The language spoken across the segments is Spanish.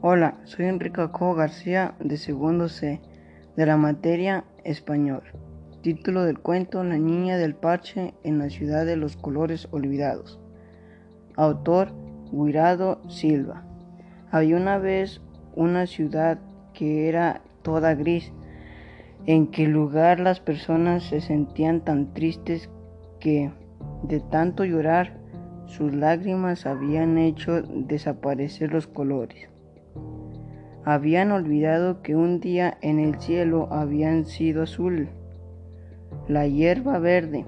Hola, soy Enrique Co García de segundo C de la materia español. Título del cuento La niña del parche en la ciudad de los colores olvidados. Autor Guirado Silva. Había una vez una ciudad que era toda gris, en que lugar las personas se sentían tan tristes que de tanto llorar sus lágrimas habían hecho desaparecer los colores. Habían olvidado que un día en el cielo habían sido azul, la hierba verde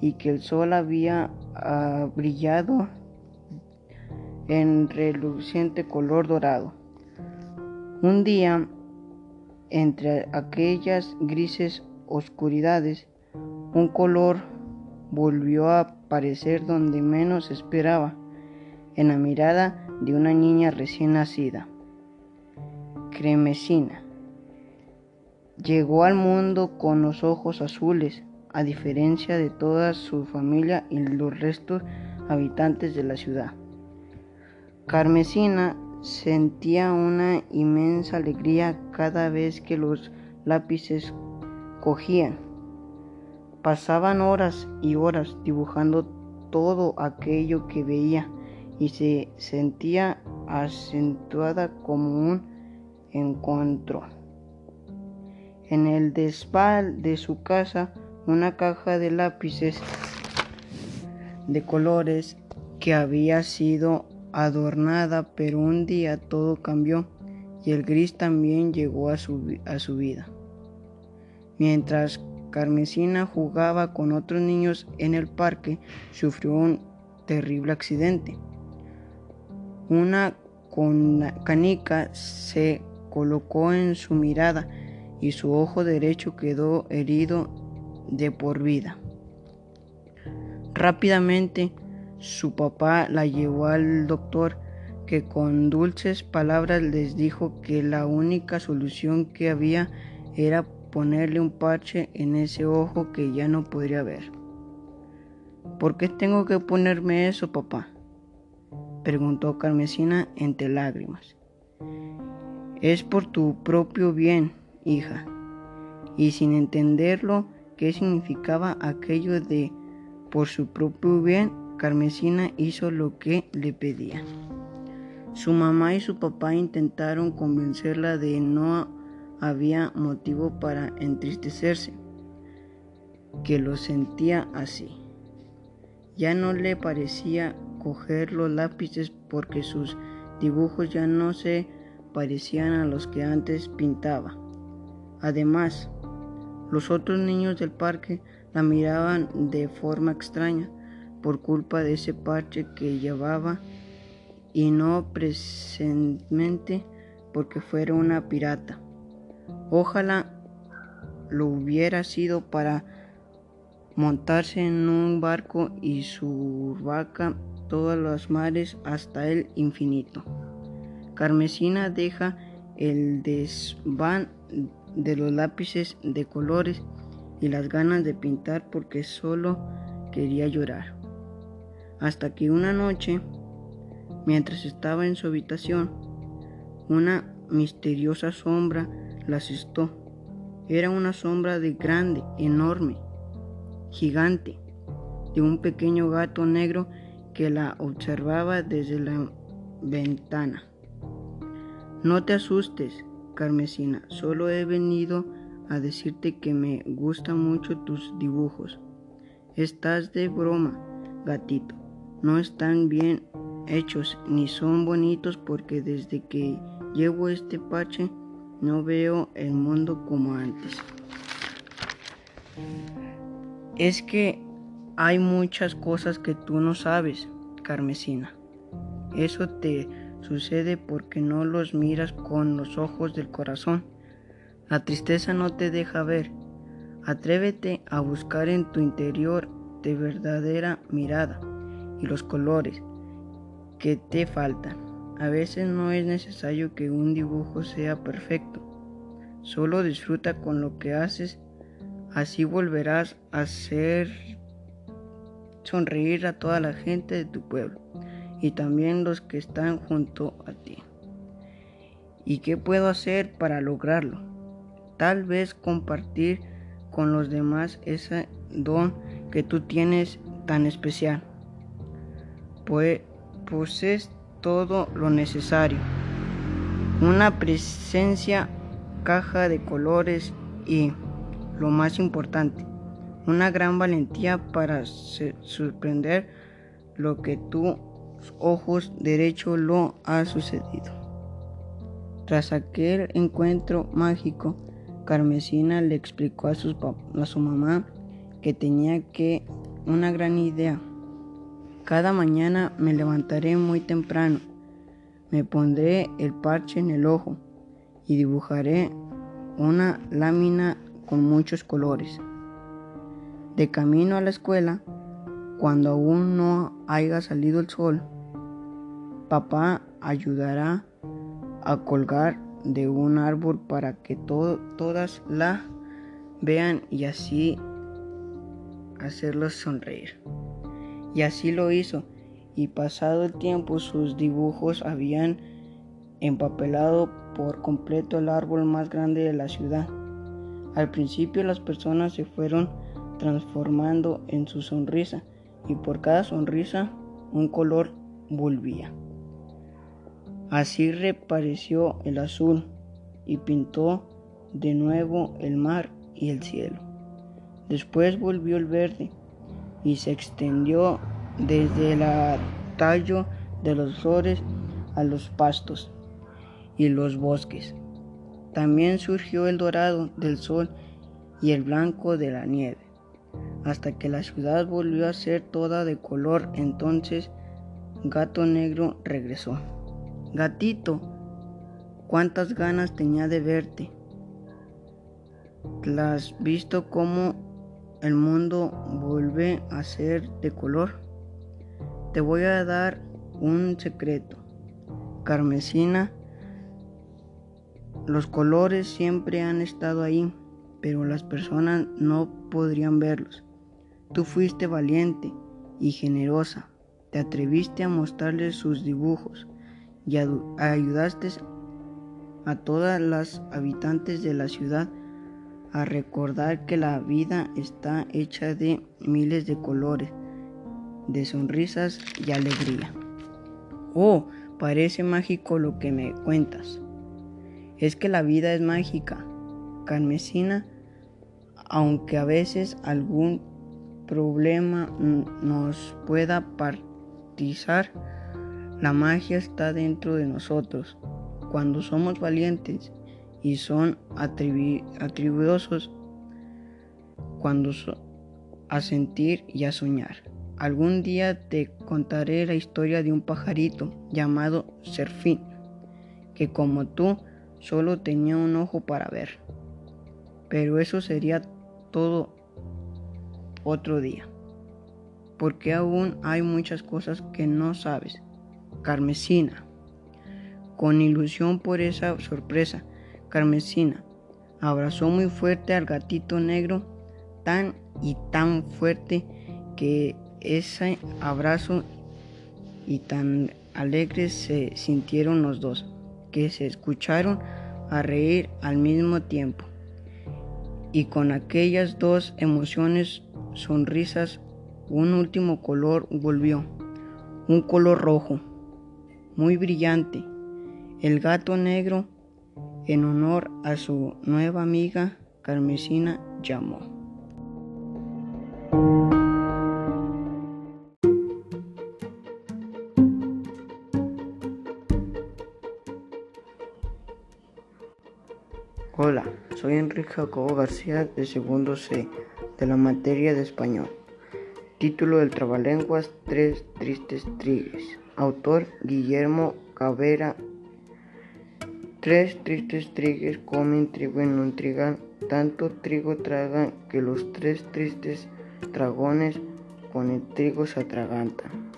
y que el sol había ah, brillado en reluciente color dorado. Un día, entre aquellas grises oscuridades, un color volvió a aparecer donde menos esperaba, en la mirada de una niña recién nacida. Cremesina. Llegó al mundo con los ojos azules, a diferencia de toda su familia y los restos habitantes de la ciudad. Carmesina sentía una inmensa alegría cada vez que los lápices cogían. Pasaban horas y horas dibujando todo aquello que veía y se sentía acentuada como un encuentro. En el despal de su casa, una caja de lápices de colores que había sido adornada, pero un día todo cambió y el gris también llegó a su, a su vida. Mientras Carmesina jugaba con otros niños en el parque, sufrió un terrible accidente. Una canica se colocó en su mirada y su ojo derecho quedó herido de por vida. Rápidamente su papá la llevó al doctor que con dulces palabras les dijo que la única solución que había era ponerle un parche en ese ojo que ya no podría ver. ¿Por qué tengo que ponerme eso, papá? preguntó Carmesina entre lágrimas. Es por tu propio bien, hija. Y sin entenderlo qué significaba aquello de por su propio bien, Carmesina hizo lo que le pedía. Su mamá y su papá intentaron convencerla de no había motivo para entristecerse, que lo sentía así. Ya no le parecía coger los lápices porque sus dibujos ya no se parecían a los que antes pintaba. Además, los otros niños del parque la miraban de forma extraña por culpa de ese parche que llevaba y no precisamente porque fuera una pirata. Ojalá lo hubiera sido para montarse en un barco y su vaca todas las mares hasta el infinito. Carmesina deja el desván de los lápices de colores y las ganas de pintar porque solo quería llorar. Hasta que una noche, mientras estaba en su habitación, una misteriosa sombra la asustó. Era una sombra de grande, enorme, gigante, de un pequeño gato negro que la observaba desde la ventana. No te asustes, Carmesina, solo he venido a decirte que me gustan mucho tus dibujos. Estás de broma, gatito. No están bien hechos ni son bonitos porque desde que llevo este parche no veo el mundo como antes. Es que hay muchas cosas que tú no sabes, Carmesina. Eso te Sucede porque no los miras con los ojos del corazón. La tristeza no te deja ver. Atrévete a buscar en tu interior de verdadera mirada y los colores que te faltan. A veces no es necesario que un dibujo sea perfecto. Solo disfruta con lo que haces, así volverás a hacer sonreír a toda la gente de tu pueblo y también los que están junto a ti. ¿Y qué puedo hacer para lograrlo? Tal vez compartir con los demás ese don que tú tienes tan especial. Pues posees todo lo necesario. Una presencia, caja de colores y, lo más importante, una gran valentía para sorprender lo que tus ojos derecho lo ha sucedido. Tras aquel encuentro mágico, Carmesina le explicó a, a su mamá que tenía que una gran idea. Cada mañana me levantaré muy temprano, me pondré el parche en el ojo y dibujaré una lámina con muchos colores. De camino a la escuela, cuando aún no haya salido el sol, papá ayudará a colgar de un árbol para que todas la vean y así hacerlos sonreír. Y así lo hizo, y pasado el tiempo sus dibujos habían empapelado por completo el árbol más grande de la ciudad. Al principio las personas se fueron transformando en su sonrisa y por cada sonrisa un color volvía. Así repareció el azul y pintó de nuevo el mar y el cielo. Después volvió el verde y se extendió desde el tallo de los flores a los pastos y los bosques. También surgió el dorado del sol y el blanco de la nieve, hasta que la ciudad volvió a ser toda de color. Entonces Gato Negro regresó. Gatito, cuántas ganas tenía de verte. ¿Las visto cómo el mundo vuelve a ser de color? Te voy a dar un secreto. Carmesina, los colores siempre han estado ahí, pero las personas no podrían verlos. Tú fuiste valiente y generosa. Te atreviste a mostrarles sus dibujos y ayudaste a todas las habitantes de la ciudad a recordar que la vida está hecha de miles de colores, de sonrisas y alegría. Oh, parece mágico lo que me cuentas. Es que la vida es mágica, carmesina, aunque a veces algún problema nos pueda partizar la magia está dentro de nosotros. Cuando somos valientes y son atribuosos, cuando a sentir y a soñar. Algún día te contaré la historia de un pajarito llamado Serfín, que como tú solo tenía un ojo para ver. Pero eso sería todo otro día, porque aún hay muchas cosas que no sabes Carmesina. Con ilusión por esa sorpresa, Carmesina abrazó muy fuerte al gatito negro, tan y tan fuerte que ese abrazo y tan alegres se sintieron los dos, que se escucharon a reír al mismo tiempo. Y con aquellas dos emociones, sonrisas, un último color volvió, un color rojo muy brillante. El gato negro, en honor a su nueva amiga Carmesina, llamó. Hola, soy Enrique Jacobo García de segundo C de la materia de español. Título del Trabalenguas Tres Tristes Trigues. Autor Guillermo Cabrera. Tres tristes trigues comen trigo en un trigal, tanto trigo tragan que los tres tristes dragones con el trigo se atragantan.